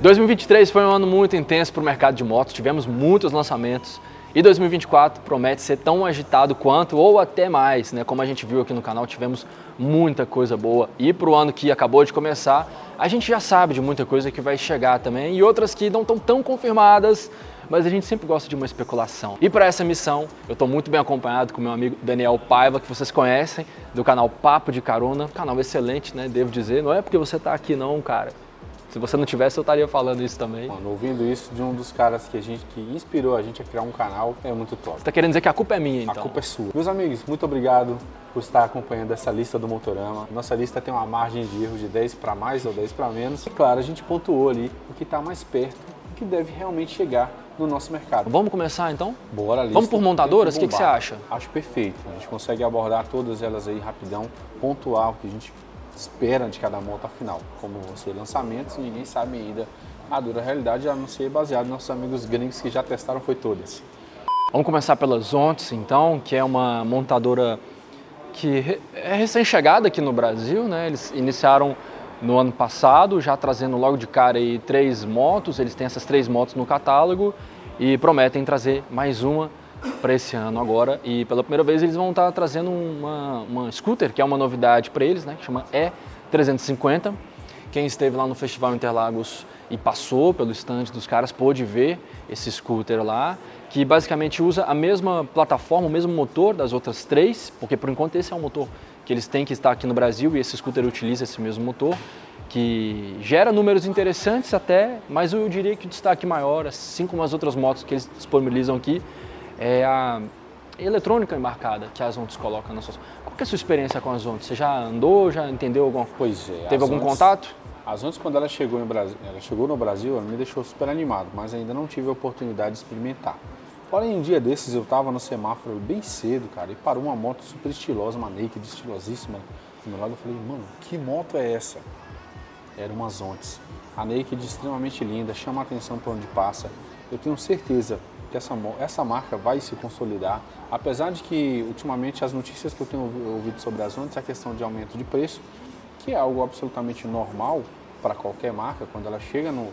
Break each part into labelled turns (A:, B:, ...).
A: 2023 foi um ano muito intenso para o mercado de motos, tivemos muitos lançamentos e 2024 promete ser tão agitado quanto ou até mais, né? Como a gente viu aqui no canal, tivemos muita coisa boa. E para o ano que acabou de começar, a gente já sabe de muita coisa que vai chegar também e outras que não estão tão confirmadas, mas a gente sempre gosta de uma especulação. E para essa missão, eu estou muito bem acompanhado com meu amigo Daniel Paiva, que vocês conhecem, do canal Papo de Carona, canal excelente, né? Devo dizer, não é porque você está aqui não, cara. Se você não tivesse, eu estaria falando isso também.
B: Mano, ouvindo isso de um dos caras que a gente que inspirou a gente a criar um canal é muito top.
A: Você tá querendo dizer que a culpa é minha, então?
B: A culpa é sua. Meus amigos, muito obrigado por estar acompanhando essa lista do Motorama. Nossa lista tem uma margem de erro de 10 para mais ou 10 para menos. E claro, a gente pontuou ali o que está mais perto e que deve realmente chegar no nosso mercado.
A: Vamos começar então?
B: Bora ali.
A: Vamos por montadoras? O que, que, você acha?
B: Acho perfeito. A gente consegue abordar todas elas aí rapidão, pontuar o que a gente espera de cada moto afinal. Como você lançamentos, ninguém sabe ainda a dura realidade, a não ser baseado nos nossos amigos gringos que já testaram foi todas.
A: Vamos começar pela Zontes, então, que é uma montadora que é recém-chegada aqui no Brasil, né? Eles iniciaram no ano passado, já trazendo logo de cara aí três motos, eles têm essas três motos no catálogo e prometem trazer mais uma para esse ano agora. E pela primeira vez eles vão estar tá trazendo uma, uma scooter, que é uma novidade para eles, né, que chama E350. Quem esteve lá no Festival Interlagos e passou pelo estande dos caras pôde ver esse scooter lá, que basicamente usa a mesma plataforma, o mesmo motor das outras três, porque por enquanto esse é um motor que eles têm que estar aqui no Brasil e esse scooter utiliza esse mesmo motor, que gera números interessantes até, mas eu diria que o destaque maior, assim como as outras motos que eles disponibilizam aqui, é a eletrônica embarcada que a Zontes coloca na sua. Qual é a sua experiência com a Zontes? Você já andou, já entendeu alguma coisa?
B: Pois é.
A: Teve algum Zontes, contato?
B: A Zontes, quando ela chegou, no Brasil, ela chegou no Brasil, ela me deixou super animado, mas ainda não tive a oportunidade de experimentar. Porém, um dia desses eu estava no semáforo bem cedo, cara, e parou uma moto super estilosa, uma naked estilosíssima do meu lado. Eu falei, mano, que moto é essa? Era uma Zontes. A naked extremamente linda, chama a atenção por onde passa. Eu tenho certeza que essa, essa marca vai se consolidar, apesar de que ultimamente as notícias que eu tenho ouvido sobre as Ondas é a questão de aumento de preço, que é algo absolutamente normal para qualquer marca, quando ela chega no,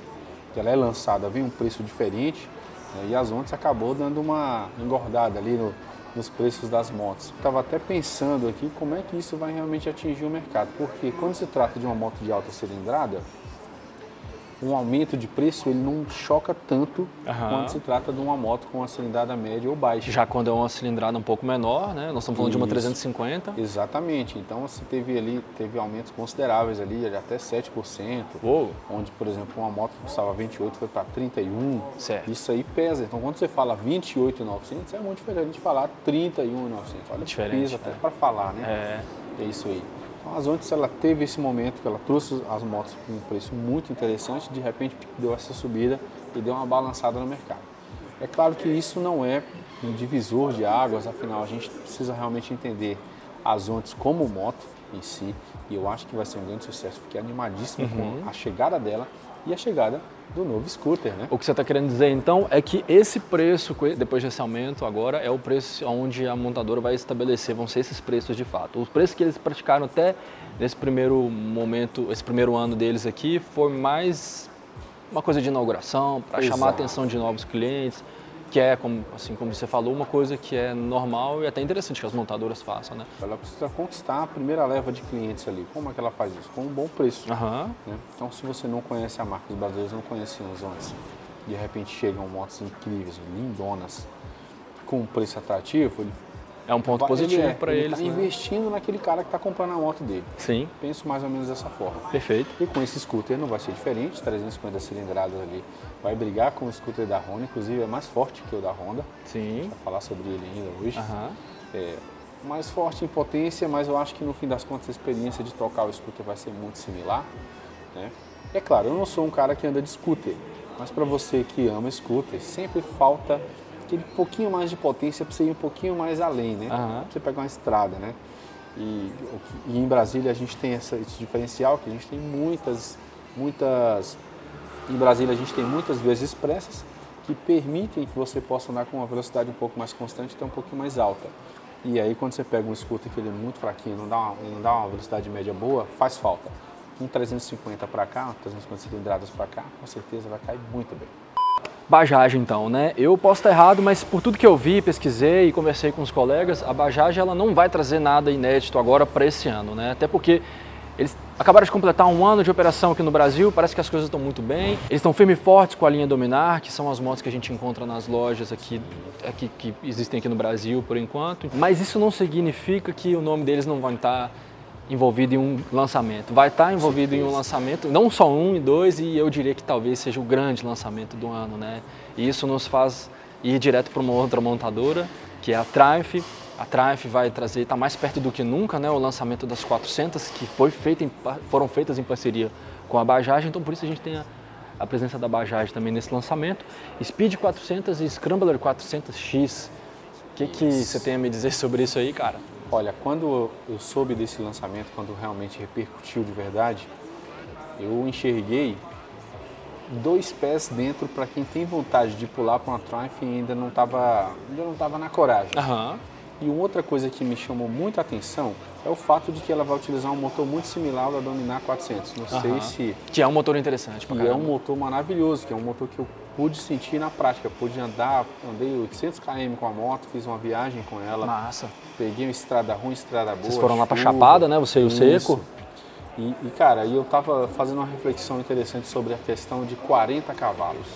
B: ela é lançada, vem um preço diferente, né, e as Ondas acabou dando uma engordada ali no, nos preços das motos. Estava até pensando aqui como é que isso vai realmente atingir o mercado, porque quando se trata de uma moto de alta cilindrada, um aumento de preço ele não choca tanto uhum. quando se trata de uma moto com uma cilindrada média ou baixa.
A: Já quando é uma cilindrada um pouco menor, né? Nós estamos falando Isso. de uma 350.
B: Exatamente. Então você teve ali teve aumentos consideráveis ali, até 7%.
A: Uou.
B: Onde, por exemplo, uma moto que custava 28 foi para 31.
A: Certo.
B: Isso aí pesa. Então quando você fala 28,900 é muito diferente de falar 31,900. Olha, diferente, pesa até para falar, né? É. É isso aí. Então, as Onix ela teve esse momento que ela trouxe as motos com um preço muito interessante, de repente deu essa subida e deu uma balançada no mercado. É claro que isso não é um divisor de águas, afinal a gente precisa realmente entender as Onix como moto em si, e eu acho que vai ser um grande sucesso. Fiquei animadíssimo uhum. com a chegada dela e a chegada do novo scooter, né?
A: O que você está querendo dizer então é que esse preço, depois desse aumento agora, é o preço onde a montadora vai estabelecer, vão ser esses preços de fato. Os preços que eles praticaram até nesse primeiro momento, esse primeiro ano deles aqui, foi mais uma coisa de inauguração, para chamar a atenção de novos clientes, que é, como, assim como você falou, uma coisa que é normal e até interessante que as montadoras façam, né?
B: Ela precisa conquistar a primeira leva de clientes ali. Como é que ela faz isso? Com um bom preço.
A: Uhum.
B: Né? Então, se você não conhece a marca, os brasileiros não conheciam os antes, de repente chegam motos incríveis, lindonas, com um preço atrativo, ele
A: é um ponto positivo é, para
B: ele. Está né? investindo naquele cara que está comprando a moto dele.
A: Sim.
B: Penso mais ou menos dessa forma.
A: Perfeito.
B: E com esse scooter não vai ser diferente, 350 cilindradas ali. Vai brigar com o scooter da Honda, inclusive é mais forte que o da Honda.
A: Sim.
B: Vai falar sobre ele ainda hoje.
A: Uhum.
B: É, mais forte em potência, mas eu acho que no fim das contas a experiência de trocar o scooter vai ser muito similar. Né? É claro, eu não sou um cara que anda de scooter, mas para você que ama scooter, sempre falta aquele pouquinho mais de potência para você ir um pouquinho mais além, né? Uhum. Você pegar uma estrada, né? E, e, em Brasília a gente tem essa, esse diferencial que a gente tem muitas, muitas. Em Brasília a gente tem muitas vias expressas que permitem que você possa andar com uma velocidade um pouco mais constante, até um pouquinho mais alta. E aí quando você pega um scooter que ele é muito fraquinho, não dá uma, não dá uma velocidade média boa, faz falta. um 350 para cá, 350 cilindradas para cá, com certeza vai cair muito bem.
A: Bajaj então, né? Eu posso estar errado, mas por tudo que eu vi, pesquisei e conversei com os colegas, a Bajaj ela não vai trazer nada inédito agora para esse ano, né? Até porque eles acabaram de completar um ano de operação aqui no Brasil, parece que as coisas estão muito bem. Eles estão firmes e fortes com a linha Dominar, que são as motos que a gente encontra nas lojas aqui, aqui que existem aqui no Brasil por enquanto. Mas isso não significa que o nome deles não vai estar envolvido em um lançamento. Vai estar envolvido em um lançamento, não só um e dois, e eu diria que talvez seja o grande lançamento do ano, né? E isso nos faz ir direto para uma outra montadora, que é a Triumph. A Triumph vai trazer, está mais perto do que nunca, né? O lançamento das 400, que foi feito em, foram feitas em parceria com a Bajaj, então por isso a gente tem a, a presença da Bajaj também nesse lançamento. Speed 400 e Scrambler 400X. O que, que você tem a me dizer sobre isso aí, cara?
B: Olha, quando eu soube desse lançamento, quando realmente repercutiu de verdade, eu enxerguei dois pés dentro para quem tem vontade de pular para uma Triumph e ainda não estava ainda não tava na coragem.
A: Uhum.
B: E outra coisa que me chamou muita atenção é o fato de que ela vai utilizar um motor muito similar ao da Dominar 400. Não uhum. sei se...
A: Que é um motor interessante
B: E é um motor maravilhoso, que é um motor que eu pude sentir na prática. Pude andar, andei 800 km com a moto, fiz uma viagem com ela.
A: Massa.
B: Peguei uma estrada ruim, estrada boa.
A: Vocês foram lá para Chapada, né? Você e o Seco.
B: E, e, cara, eu tava fazendo uma reflexão interessante sobre a questão de 40 cavalos.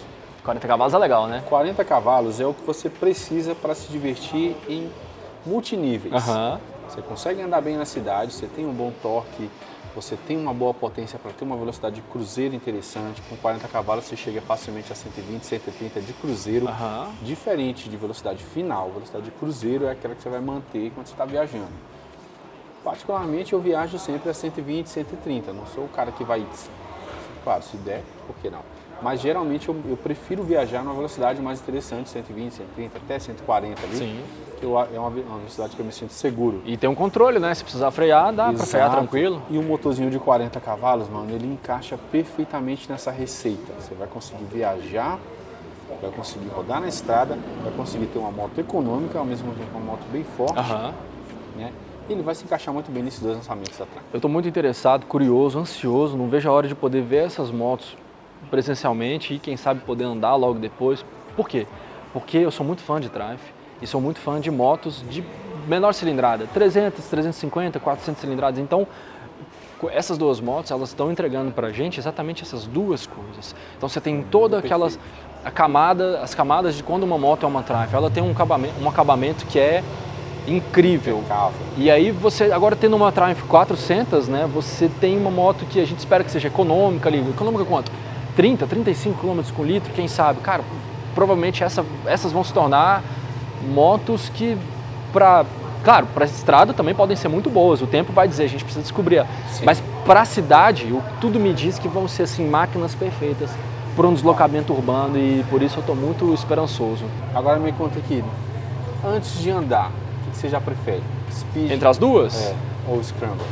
A: 40 cavalos é legal, né?
B: 40 cavalos é o que você precisa para se divertir em multiníveis.
A: Uhum.
B: Você consegue andar bem na cidade, você tem um bom torque, você tem uma boa potência para ter uma velocidade de cruzeiro interessante. Com 40 cavalos você chega facilmente a 120, 130 de cruzeiro,
A: uhum.
B: diferente de velocidade final. Velocidade de cruzeiro é aquela que você vai manter quando você está viajando. Particularmente eu viajo sempre a 120, 130. Não sou o cara que vai. Claro, se der, por que não? Mas geralmente eu, eu prefiro viajar numa velocidade mais interessante, 120, 130, até 140 ali.
A: Sim
B: eu, é uma, uma velocidade que eu me sinto seguro.
A: E tem um controle, né? Se precisar frear, dá para frear tranquilo.
B: E um motorzinho de 40 cavalos, mano, ele encaixa perfeitamente nessa receita. Você vai conseguir viajar, vai conseguir rodar na estrada, vai conseguir ter uma moto econômica, ao mesmo tempo uma moto bem forte.
A: Uhum.
B: Né? E ele vai se encaixar muito bem nesses dois lançamentos atrás.
A: Eu estou muito interessado, curioso, ansioso, não vejo a hora de poder ver essas motos presencialmente e quem sabe poder andar logo depois. Por quê? Porque eu sou muito fã de Triumph e sou muito fã de motos de menor cilindrada, 300, 350, 400 cilindradas. Então, essas duas motos, elas estão entregando para a gente exatamente essas duas coisas. Então, você tem toda aquelas a camada, as camadas de quando uma moto é uma Triumph. Ela tem um acabamento, um acabamento que é incrível. E aí você agora tendo uma Triumph 400, né? Você tem uma moto que a gente espera que seja econômica ali. Econômica quanto? 30, 35 km com litro, quem sabe? Cara, provavelmente essa, essas vão se tornar motos que para claro para estrada também podem ser muito boas o tempo vai dizer a gente precisa descobrir. Sim. mas para a cidade o, tudo me diz que vão ser assim máquinas perfeitas para um deslocamento urbano e por isso eu estou muito esperançoso.
B: Agora me conta aqui antes de andar o que você já prefere?
A: Speed entre as duas?
B: É, ou Scramble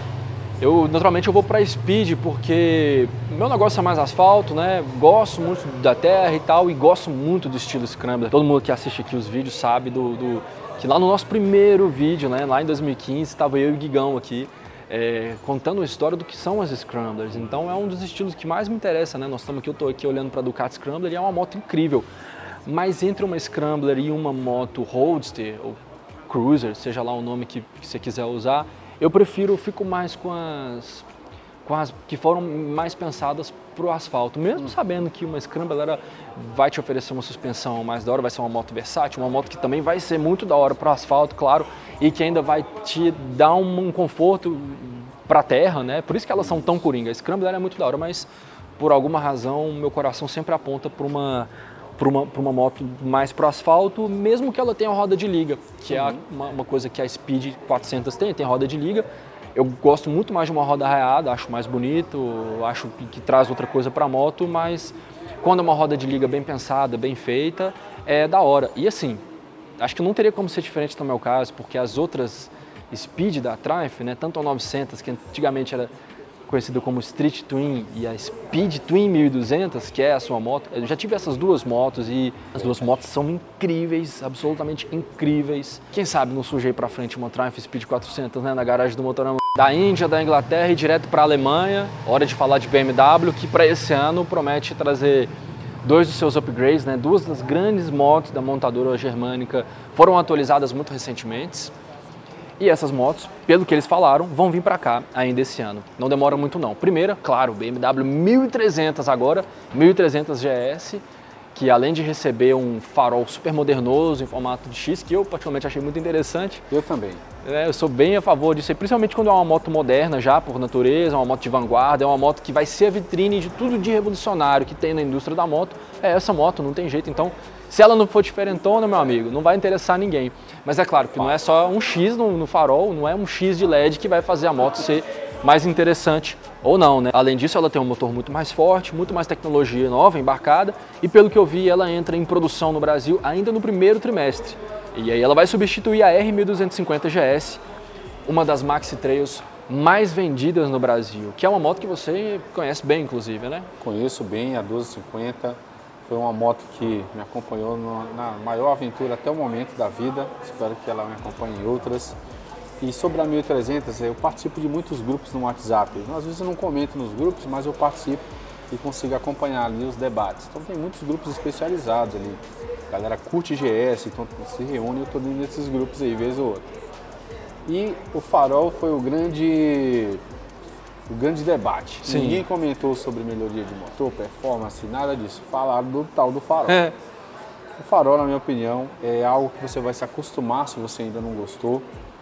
A: eu naturalmente eu vou para speed porque meu negócio é mais asfalto, né? Gosto muito da terra e tal e gosto muito do estilo scrambler. Todo mundo que assiste aqui os vídeos sabe do, do que lá no nosso primeiro vídeo, né? Lá em 2015 estava eu e o Guigão aqui é, contando a história do que são as scramblers. Então é um dos estilos que mais me interessa, né? Nós estamos aqui, eu estou aqui olhando para a Ducati Scrambler e é uma moto incrível. Mas entre uma Scrambler e uma moto Roadster ou Cruiser, seja lá o nome que, que você quiser usar, eu prefiro, fico mais com as, com as que foram mais pensadas para o asfalto, mesmo hum. sabendo que uma Scramble vai te oferecer uma suspensão mais da hora, vai ser uma moto versátil, uma moto que também vai ser muito da hora para o asfalto, claro, e que ainda vai te dar um, um conforto para a terra, né? Por isso que elas são tão coringa. A Scramble é muito da hora, mas por alguma razão meu coração sempre aponta para uma para uma, uma moto mais para asfalto, mesmo que ela tenha roda de liga, que uhum. é uma, uma, coisa que a Speed 400 tem, tem roda de liga. Eu gosto muito mais de uma roda raiada, acho mais bonito, acho que, que traz outra coisa para a moto, mas quando é uma roda de liga bem pensada, bem feita, é da hora. E assim, acho que não teria como ser diferente no meu caso, porque as outras Speed da Triumph, né, tanto a 900, que antigamente era conhecida como Street Twin e a Speed Twin 1200, que é a sua moto. Eu já tive essas duas motos e as duas motos são incríveis, absolutamente incríveis. Quem sabe não surge aí pra frente uma Triumph Speed 400 né, na garagem do Motorama da Índia, da Inglaterra e direto para a Alemanha. Hora de falar de BMW, que para esse ano promete trazer dois dos seus upgrades, né? duas das grandes motos da montadora germânica foram atualizadas muito recentemente. E essas motos, pelo que eles falaram, vão vir para cá ainda esse ano. Não demora muito não. Primeira, claro, BMW 1300 agora, 1300 GS, que além de receber um farol super modernoso em formato de X, que eu particularmente achei muito interessante.
B: Eu também.
A: É, eu sou bem a favor disso, principalmente quando é uma moto moderna já, por natureza, uma moto de vanguarda, é uma moto que vai ser a vitrine de tudo de revolucionário que tem na indústria da moto. É essa moto, não tem jeito. Então, se ela não for diferentona, meu amigo, não vai interessar ninguém. Mas é claro que não é só um X no, no farol, não é um X de LED que vai fazer a moto ser mais interessante ou não, né? Além disso, ela tem um motor muito mais forte, muito mais tecnologia nova embarcada e pelo que eu vi, ela entra em produção no Brasil ainda no primeiro trimestre. E aí ela vai substituir a R1250 GS, uma das maxi trails mais vendidas no Brasil, que é uma moto que você conhece bem, inclusive, né?
B: Conheço bem a 1250. Foi uma moto que me acompanhou na maior aventura até o momento da vida. Espero que ela me acompanhe em outras. E sobre a 1300, eu participo de muitos grupos no WhatsApp. Às vezes eu não comento nos grupos, mas eu participo e consigo acompanhar ali os debates. Então tem muitos grupos especializados ali. A galera curte GS, então se reúne, eu estou dentro desses grupos aí, vez ou outra. E o farol foi o grande o grande debate. Sim. Ninguém comentou sobre melhoria de motor, performance, nada disso. Falaram do tal do farol. É. O farol, na minha opinião, é algo que você vai se acostumar se você ainda não gostou.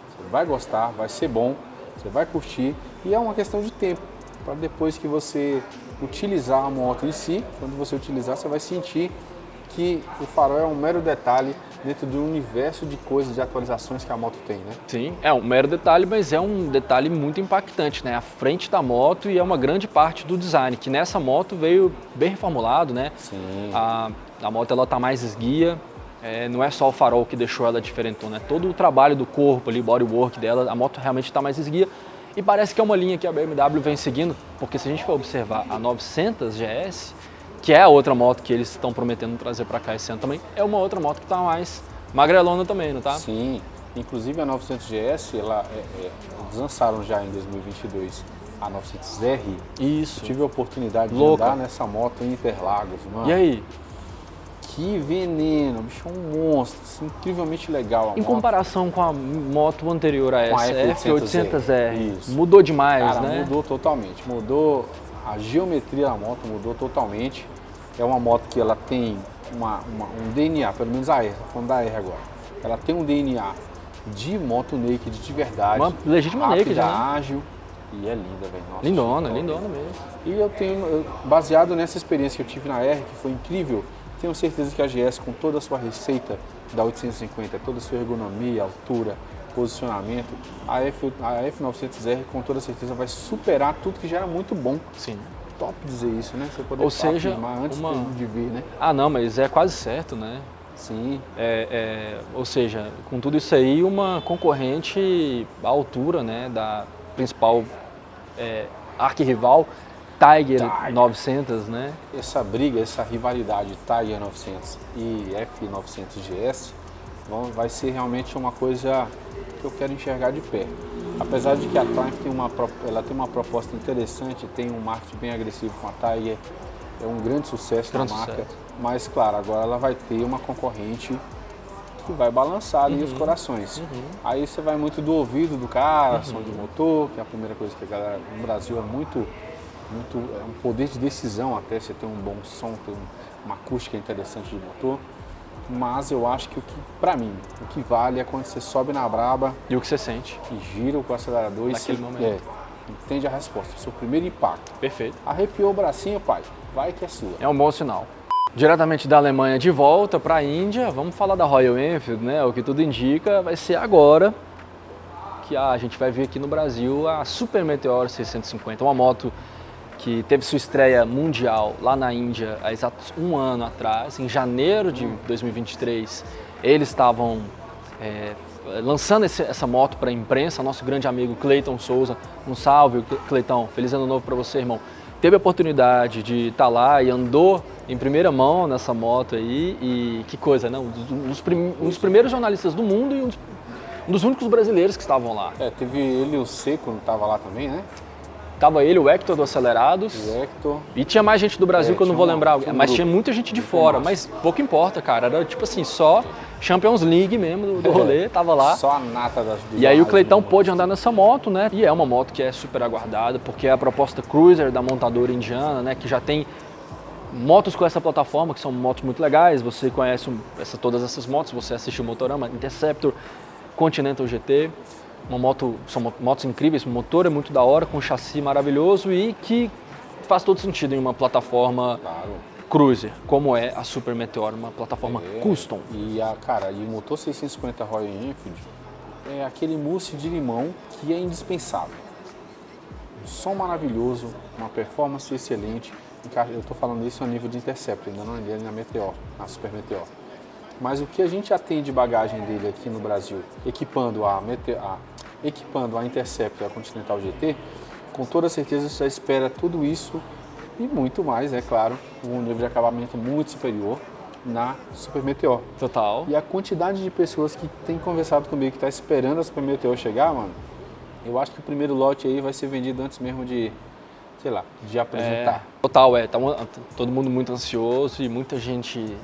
B: Você vai gostar, vai ser bom, você vai curtir e é uma questão de tempo para depois que você utilizar a moto em si, quando você utilizar, você vai sentir que o farol é um mero detalhe dentro do universo de coisas, de atualizações que a moto tem, né?
A: Sim, é um mero detalhe, mas é um detalhe muito impactante, né? A frente da moto e é uma grande parte do design, que nessa moto veio bem reformulado, né?
B: Sim.
A: A, a moto ela tá mais esguia, é, não é só o farol que deixou ela diferentona, é todo o trabalho do corpo ali, bodywork dela, a moto realmente está mais esguia. E parece que é uma linha que a BMW vem seguindo, porque se a gente for observar a 900 GS, que é a outra moto que eles estão prometendo trazer para cá esse ano também, é uma outra moto que está mais magrelona também, não tá?
B: Sim, inclusive a 900 GS, ela, é, é, eles lançaram já em 2022 a 900R.
A: Isso.
B: Eu tive a oportunidade Louca. de andar nessa moto em Interlagos, mano.
A: E aí?
B: Que veneno, bicho, é um monstro, assim, incrivelmente legal.
A: em moto. comparação com a moto anterior a essa, a
B: F800R,
A: mudou demais,
B: Cara,
A: né?
B: mudou totalmente, mudou a geometria da moto, mudou totalmente. É uma moto que ela tem uma, uma, um DNA, pelo menos a R, falando da R agora. Ela tem um DNA de moto naked de verdade.
A: Uma legítima rápida, naked,
B: né? ágil. E é linda, velho.
A: Lindona, lindona mesmo.
B: E eu tenho, baseado nessa experiência que eu tive na R, que foi incrível, tenho certeza que a GS, com toda a sua receita da 850, toda a sua ergonomia, altura, posicionamento, a, F, a F900R com toda certeza vai superar tudo que já era muito bom.
A: Sim.
B: Top dizer isso, né?
A: Você poder Ou seja,
B: antes uma... de vir, né?
A: Ah, não, mas é quase certo, né?
B: Sim.
A: É, é, ou seja, com tudo isso aí, uma concorrente à altura né, da principal é, arquirrival Tiger, Tiger 900, né?
B: Essa briga, essa rivalidade Tiger 900 e F900 GS vai ser realmente uma coisa que eu quero enxergar de perto. Apesar de que a Triumph tem uma, ela tem uma proposta interessante, tem um marketing bem agressivo com a Tiger, é um grande sucesso grande da marca, sucesso. mas claro, agora ela vai ter uma concorrente que vai balançar ali uhum. os corações. Uhum. Aí você vai muito do ouvido do cara, uhum. som de motor, que é a primeira coisa que a galera no Brasil é muito muito, é um poder de decisão até você ter um bom som, ter uma acústica interessante de motor. Mas eu acho que o que, pra mim, o que vale é quando você sobe na braba.
A: E o que você sente.
B: E gira com o acelerador
A: Naquele
B: e
A: momento.
B: É, entende a resposta, o seu primeiro impacto.
A: Perfeito.
B: Arrepiou o bracinho, pai, vai que é sua.
A: É um bom sinal. Diretamente da Alemanha de volta para a Índia, vamos falar da Royal Enfield, né? O que tudo indica vai ser agora que a gente vai ver aqui no Brasil a Super Meteor 650, uma moto que teve sua estreia mundial lá na Índia há exatos um ano atrás, em janeiro de 2023. Eles estavam é, lançando esse, essa moto para a imprensa, nosso grande amigo Cleiton Souza. Um salve, Cleitão. Feliz ano novo para você, irmão. Teve a oportunidade de estar tá lá e andou em primeira mão nessa moto aí. E que coisa, né? Um dos, prim, um dos primeiros jornalistas do mundo e um dos, um dos, únicos brasileiros que estavam lá.
B: É, teve ele o Seco, não estava lá também, né?
A: Tava ele, o Hector do Acelerados.
B: O Hector.
A: E tinha mais gente do Brasil é, que eu não vou lembrar. Um mas tinha muita gente de fora. Mas pouco importa, cara. Era tipo assim, só Champions League mesmo do, do rolê, tava lá.
B: Só a nata das
A: E aí o Cleitão pôde andar nessa moto, né? E é uma moto que é super aguardada, porque é a proposta Cruiser da montadora indiana, né? Que já tem motos com essa plataforma, que são motos muito legais. Você conhece essa, todas essas motos, você assistiu o Motorama, Interceptor, Continental GT uma moto, são motos incríveis, o motor é muito da hora, com um chassi maravilhoso e que faz todo sentido em uma plataforma claro. cruiser, como é a Super Meteor, uma plataforma é, custom.
B: E a cara, e o motor 650 Royal Enfield é aquele mousse de limão que é indispensável. Um som maravilhoso, uma performance excelente. Eu estou falando isso a nível de Interceptor, ainda não andei na Meteor, na Super Meteor. Mas o que a gente já tem de bagagem dele aqui no Brasil, equipando a, Meteor, a equipando a Intercept e a Continental GT, com toda certeza você espera tudo isso e muito mais, é claro, um nível de acabamento muito superior na Super Meteor.
A: Total.
B: E a quantidade de pessoas que tem conversado comigo que está esperando a Super Meteor chegar, mano, eu acho que o primeiro lote aí vai ser vendido antes mesmo de, sei lá, de apresentar. É,
A: total, é. Tá todo mundo muito ansioso e muita gente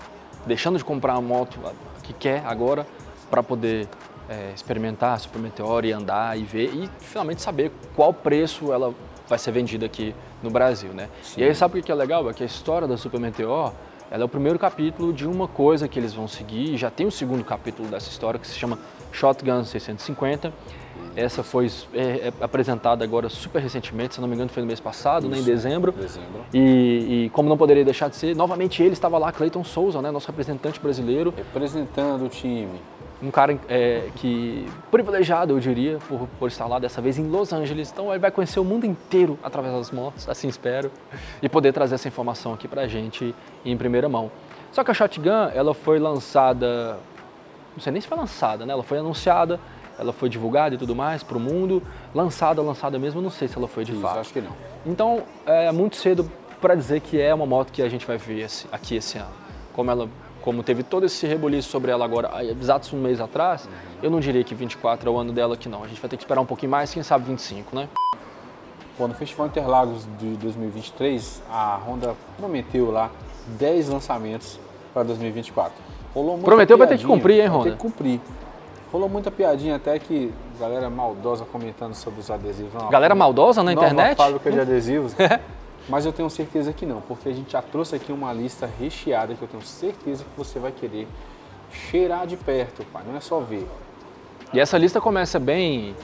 A: deixando de comprar a moto que quer agora para poder é, experimentar a Super Meteor e andar e ver e finalmente saber qual preço ela vai ser vendida aqui no Brasil, né? Sim. E aí sabe o que é legal? É que a história da Super Meteor ela é o primeiro capítulo de uma coisa que eles vão seguir. Já tem o segundo capítulo dessa história que se chama Shotgun 650. Essa foi é, é, apresentada agora super recentemente, se não me engano foi no mês passado, né, em dezembro.
B: dezembro.
A: E, e, como não poderia deixar de ser, novamente ele estava lá, Clayton Souza, né, nosso representante brasileiro.
B: Representando o time
A: um cara é, que privilegiado, eu diria, por, por estar lá dessa vez em Los Angeles. Então ele vai conhecer o mundo inteiro através das motos, assim espero, e poder trazer essa informação aqui pra gente em primeira mão. Só que a Shotgun, ela foi lançada, não sei nem se foi lançada, né? Ela foi anunciada, ela foi divulgada e tudo mais para o mundo. Lançada, lançada mesmo, não sei se ela foi de
B: Isso,
A: fato.
B: acho que não.
A: Então é muito cedo para dizer que é uma moto que a gente vai ver aqui esse ano. Como ela como teve todo esse rebuliço sobre ela agora, exatos um mês atrás, eu não diria que 24 é o ano dela que não. A gente vai ter que esperar um pouquinho mais, quem sabe 25, né?
B: Bom, no Festival Interlagos de 2023, a Honda prometeu lá 10 lançamentos para 2024.
A: Rolou prometeu vai ter que cumprir, hein, Honda? Vai
B: ter que cumprir. Rolou muita piadinha até que galera maldosa comentando sobre os adesivos.
A: Galera maldosa na
B: nova
A: internet?
B: fábrica de adesivos. Mas eu tenho certeza que não, porque a gente já trouxe aqui uma lista recheada que eu tenho certeza que você vai querer cheirar de perto, pai. Não é só ver.
A: E essa lista começa bem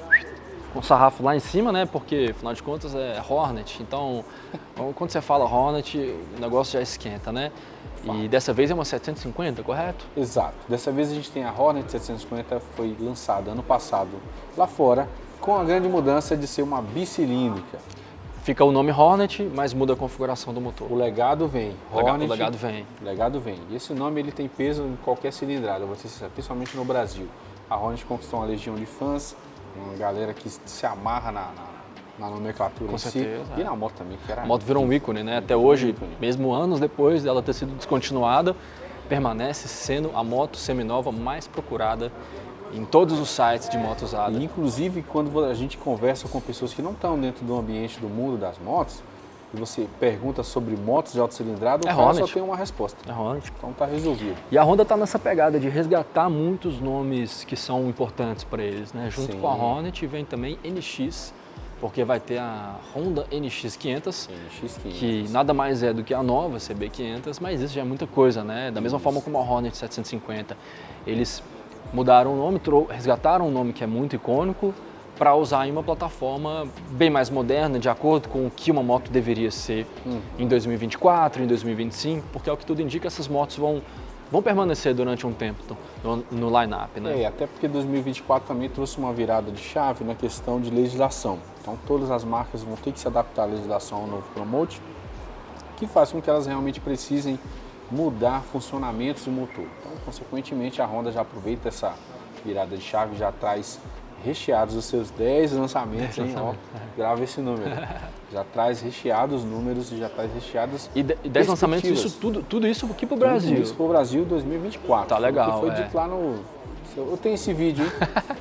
A: com o sarrafo lá em cima, né? Porque, afinal de contas, é Hornet. Então, quando você fala Hornet, o negócio já esquenta, né? E dessa vez é uma 750, correto?
B: Exato. Dessa vez a gente tem a Hornet 750, foi lançada ano passado lá fora, com a grande mudança de ser uma bicilíndrica.
A: Fica o nome Hornet, mas muda a configuração do motor.
B: O legado vem.
A: Hornet, o legado vem.
B: O legado vem. E esse nome ele tem peso em qualquer cilindrada, você principalmente no Brasil. A Hornet conquistou uma legião de fãs, uma galera que se amarra na, na, na nomenclatura
A: Com certeza,
B: si. É. E na moto também, que era.
A: A moto virou um ícone, né? Até hoje, mesmo anos depois dela ter sido descontinuada, permanece sendo a moto seminova mais procurada em todos os sites de moto usada.
B: E, inclusive, quando a gente conversa com pessoas que não estão dentro do ambiente do mundo das motos, e você pergunta sobre motos de alta cilindrada,
A: é
B: o cara
A: Hornet.
B: só tem uma resposta.
A: É Hornet.
B: Então tá resolvido.
A: E a Honda está nessa pegada de resgatar muitos nomes que são importantes para eles, né? Junto Sim. com a Hornet vem também NX, porque vai ter a Honda NX500,
B: NX500,
A: que nada mais é do que a nova CB500, mas isso já é muita coisa, né? Da mesma isso. forma como a Hornet 750. Eles mudaram o nome, resgataram um nome que é muito icônico para usar em uma plataforma bem mais moderna, de acordo com o que uma moto deveria ser hum. em 2024, em 2025, porque é o que tudo indica, essas motos vão, vão permanecer durante um tempo no, no line-up. Né?
B: É, até porque 2024 também trouxe uma virada de chave na questão de legislação. Então todas as marcas vão ter que se adaptar à legislação ao novo Promote, que faz com que elas realmente precisem mudar funcionamentos do motor. Então, consequentemente, a Honda já aproveita essa, virada de chave, já traz recheados os seus 10 lançamentos, hein? Ó, grava esse número. Já traz recheados números e já traz recheados.
A: E 10 lançamentos, isso tudo, tudo isso aqui pro Brasil. Tudo
B: isso pro Brasil 2024.
A: Tá legal.
B: Que foi
A: é.
B: dito lá no. Eu tenho esse vídeo, hein?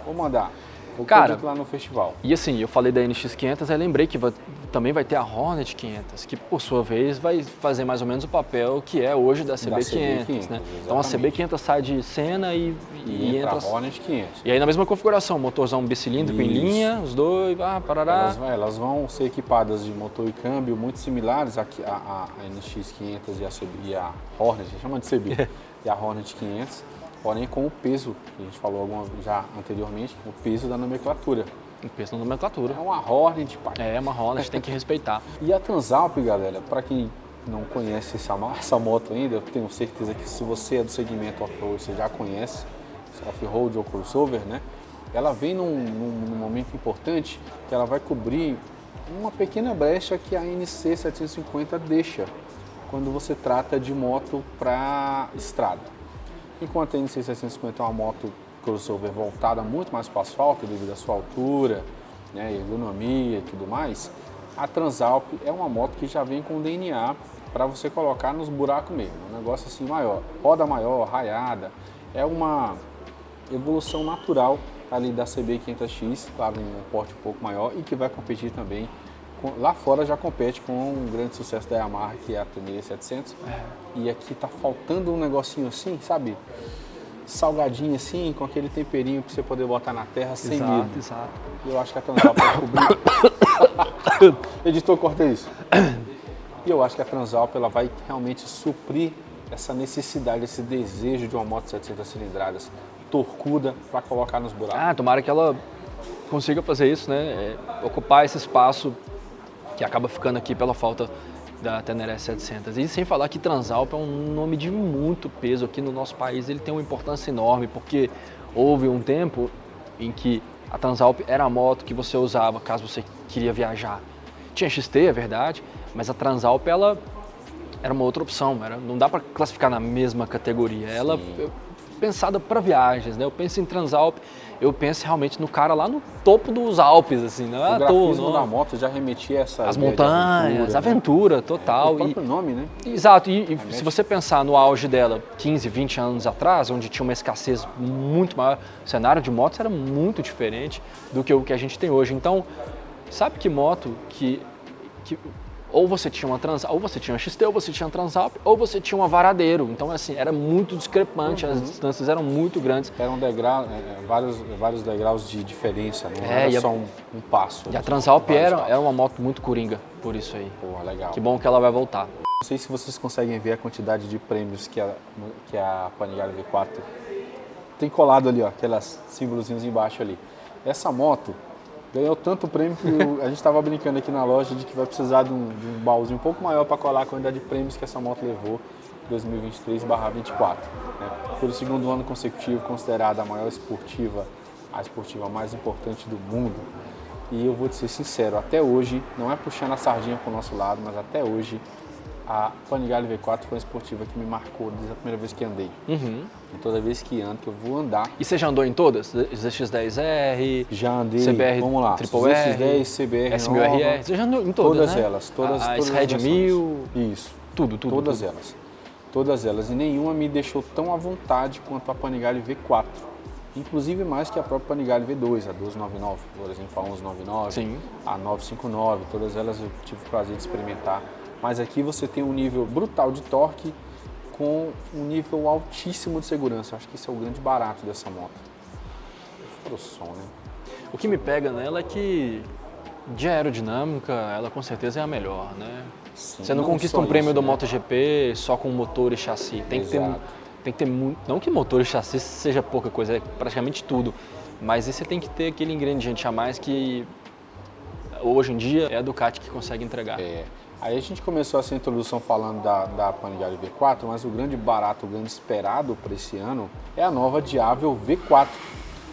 B: Vou mandar. O
A: Cara,
B: lá no festival.
A: E assim, eu falei da NX500, aí lembrei que vai, também vai ter a Hornet 500, que por sua vez vai fazer mais ou menos o papel que é hoje da CB500, CB 500 né? Então a CB500 sai de cena e,
B: e, e entra, entra a Hornet 500.
A: E aí na mesma configuração, motorzão bicilíndrico em linha, os dois, ah, parará.
B: Elas, elas, vão ser equipadas de motor e câmbio muito similares a, a, a NX500 e a, CB, e a Hornet, chama de CB, e a Hornet 500 porém com o peso, que a gente falou alguma, já anteriormente, o peso da nomenclatura.
A: O peso da nomenclatura.
B: É uma Hornet, pai.
A: É, uma Hornet, tem que respeitar.
B: E a Transalp, galera, para quem não conhece essa, essa moto ainda, eu tenho certeza que se você é do segmento off-road, você já conhece, off-road ou crossover, né? Ela vem num, num, num momento importante que ela vai cobrir uma pequena brecha que a NC 750 deixa quando você trata de moto para estrada. Enquanto a NC650 é uma moto crossover voltada muito mais para o asfalto devido à sua altura, né, ergonomia e tudo mais, a Transalp é uma moto que já vem com DNA para você colocar nos buracos mesmo, um negócio assim maior, roda maior, raiada, é uma evolução natural ali da CB500X, claro, um porte um pouco maior e que vai competir também lá fora já compete com um grande sucesso da Yamaha, que é a TNE 700. É. E aqui tá faltando um negocinho assim, sabe? Salgadinho assim, com aquele temperinho para você poder botar na terra
A: exato,
B: sem medo.
A: Exato.
B: E eu acho que a Transalp vai cobrir. Editor, corta isso. E eu acho que a Transalp ela vai realmente suprir essa necessidade, esse desejo de uma moto 700 cilindradas torcuda para colocar nos buracos.
A: Ah, tomara que ela consiga fazer isso, né? É, ocupar esse espaço que acaba ficando aqui pela falta da Teneré 700. E sem falar que Transalp é um nome de muito peso aqui no nosso país, ele tem uma importância enorme, porque houve um tempo em que a Transalp era a moto que você usava caso você queria viajar. Tinha XT, é verdade, mas a Transalp ela era uma outra opção, era, não dá para classificar na mesma categoria. Ela Sim. Pensada para viagens, né? Eu penso em Transalp eu penso realmente no cara lá no topo dos Alpes, assim, não é
B: o grafismo da moto já remetia essa
A: as montanhas, aventura, aventura né? total. É,
B: o próprio e, nome, né?
A: Exato, e, e se você pensar no auge dela 15, 20 anos atrás, onde tinha uma escassez muito maior, o cenário de motos era muito diferente do que o que a gente tem hoje. Então, sabe que moto que, que ou você tinha uma trans, ou você tinha uma XT, ou você tinha uma Transalp, ou você tinha uma Varadeiro. Então, assim, era muito discrepante, uhum. as distâncias eram muito grandes.
B: Eram um degrau, é, é, vários, vários degraus de diferença, não é, era só um, um, passo.
A: E a Transalp era, era uma moto muito coringa, por isso aí.
B: Pô, legal.
A: Que bom que ela vai voltar.
B: Não sei se vocês conseguem ver a quantidade de prêmios que a, que a Panigale V4 tem colado ali, ó, aquelas símbolos embaixo ali. Essa moto, ganhou tanto prêmio que a gente estava brincando aqui na loja de que vai precisar de um, de um baúzinho um pouco maior para colar a quantidade de prêmios que essa moto levou 2023/24. Né? Pelo segundo ano consecutivo, considerada a maior esportiva, a esportiva mais importante do mundo. E eu vou te ser sincero, até hoje, não é puxando a sardinha para o nosso lado, mas até hoje a Panigale V4 foi uma esportiva que me marcou desde a primeira vez que andei.
A: Uhum.
B: E toda vez que ando, que eu vou andar.
A: E você já andou em todas? ZX10R?
B: Já andei.
A: CBR
B: vamos lá.
A: Triple R,
B: ZX10, CBR.
A: S1000RR. Você já andou em todas?
B: Todas
A: né?
B: elas. Todas,
A: a,
B: todas
A: Red 1000.
B: Isso.
A: Tudo, tudo.
B: Todas
A: tudo.
B: elas. Todas elas. E nenhuma me deixou tão à vontade quanto a Panigale V4. Inclusive mais que a própria Panigale V2, a 1299, por exemplo, a 1199,
A: Sim.
B: a 959, todas elas eu tive o prazer de experimentar mas aqui você tem um nível brutal de torque com um nível altíssimo de segurança. Acho que esse é o grande barato dessa moto. Som, né?
A: O que me pega nela é que de aerodinâmica, ela com certeza é a melhor, né? Sim, você não, não conquista um prêmio isso, do né? MotoGP só com motor e chassi. Tem que ter, tem que ter muito, não que motor e chassi seja pouca coisa, é praticamente tudo. Mas você tem que ter aquele ingrediente a mais que hoje em dia é a Ducati que consegue entregar.
B: É. Aí a gente começou essa introdução falando da, da Panigale V4, mas o grande barato, o grande esperado para esse ano é a nova Diavel V4.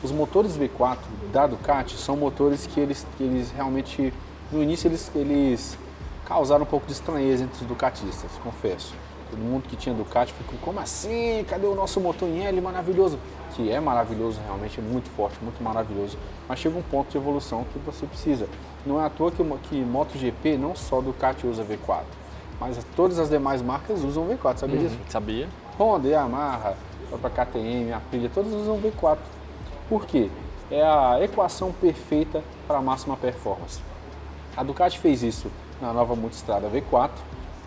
B: Os motores V4 da Ducati são motores que eles, que eles realmente, no início eles, eles causaram um pouco de estranheza entre os ducatistas, confesso. Todo mundo que tinha Ducati ficou, como assim? Cadê o nosso motor em L maravilhoso? Que é maravilhoso, realmente é muito forte, muito maravilhoso. Mas chega um ponto de evolução que você precisa. Não é à toa que, que MotoGP, não só Ducati usa V4, mas todas as demais marcas usam V4, sabia uhum, disso?
A: Sabia.
B: Honda, Yamaha, a KTM, Aprilia, todos usam V4. Por quê? É a equação perfeita para a máxima performance. A Ducati fez isso na nova Multistrada V4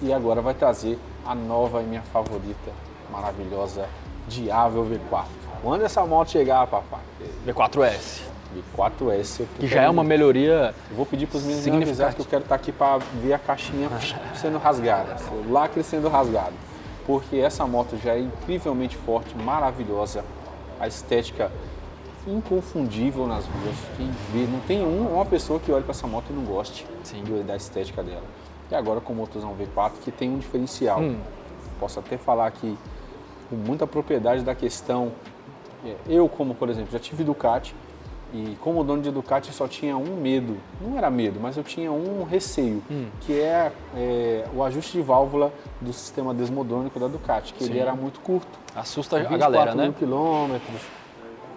B: e agora vai trazer a nova e minha favorita, maravilhosa Diável V4. Quando essa moto chegar, papai?
A: V4S.
B: V4S.
A: Que já é uma melhoria.
B: vou pedir para os meninos me avisar que eu quero estar tá aqui para ver a caixinha sendo rasgada, o lacre sendo rasgado. Porque essa moto já é incrivelmente forte, maravilhosa, a estética inconfundível nas ruas. Quem vê, não tem um, uma pessoa que olhe para essa moto e não goste Sim. da estética dela. E agora com o motorzão V4 que tem um diferencial. Hum. Posso até falar aqui com muita propriedade da questão. É, eu, como por exemplo, já tive Ducati e como dono de Ducati só tinha um medo, não era medo, mas eu tinha um receio, hum. que é, é, o ajuste de válvula do sistema desmodônico da Ducati, que Sim. ele era muito curto.
A: Assusta a galera, né?
B: mil quilômetros,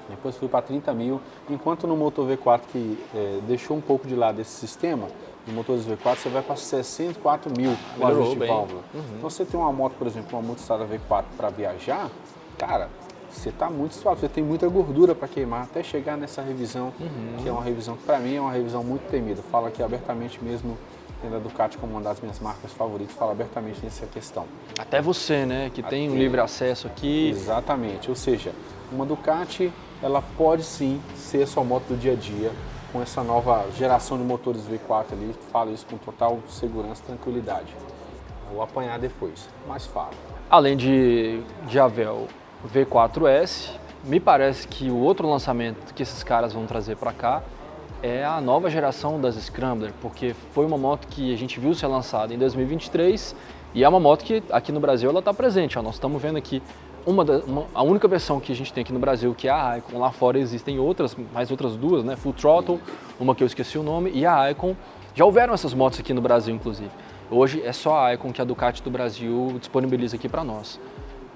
B: depois fui para 30 mil, enquanto no Motor V4 que é, deixou um pouco de lado esse sistema, de motores V4 você vai para 64 mil o ajuste de válvula. Uhum. Então você tem uma moto, por exemplo, uma multistrada V4 para viajar, cara, você está muito suave, você tem muita gordura para queimar até chegar nessa revisão, uhum. que é uma revisão que para mim é uma revisão muito temida. Fala aqui abertamente mesmo tendo a Ducati como uma das minhas marcas favoritas, fala abertamente nessa questão.
A: Até você, né, que Até... tem um livre acesso aqui.
B: Exatamente, ou seja, uma Ducati, ela pode sim ser a sua moto do dia a dia, com essa nova geração de motores V4 ali, falo isso com total segurança e tranquilidade. Vou apanhar depois, mas falo.
A: Além de Javel V4S, me parece que o outro lançamento que esses caras vão trazer para cá é a nova geração das Scrambler, porque foi uma moto que a gente viu ser lançada em 2023 e é uma moto que aqui no Brasil ela está presente. Ó, nós estamos vendo aqui uma, da, uma, a única versão que a gente tem aqui no Brasil, que é a Icon. Lá fora existem outras, mais outras duas, né? Full Throttle, uma que eu esqueci o nome, e a Icon. Já houveram essas motos aqui no Brasil, inclusive. Hoje é só a Icon que a Ducati do Brasil disponibiliza aqui para nós.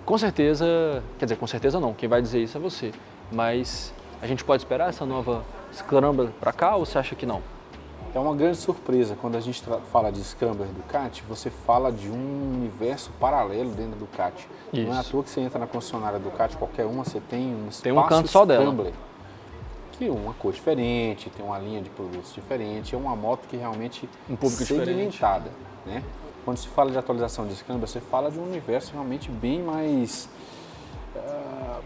A: Com certeza, quer dizer, com certeza não, quem vai dizer isso é você. Mas a gente pode esperar essa nova Scrambler para cá ou você acha que não?
B: É uma grande surpresa quando a gente fala de Scrambler Ducati, você fala de um universo paralelo dentro da Ducati. Isso. Não é à toa que você entra na concessionária Ducati, qualquer uma, você tem um espaço
A: tem um canto só dela.
B: Que uma cor diferente, tem uma linha de produtos diferente, é uma moto que realmente
A: um público
B: segmentada, né? Quando se fala de atualização de Scrambler, você fala de um universo realmente bem mais uh,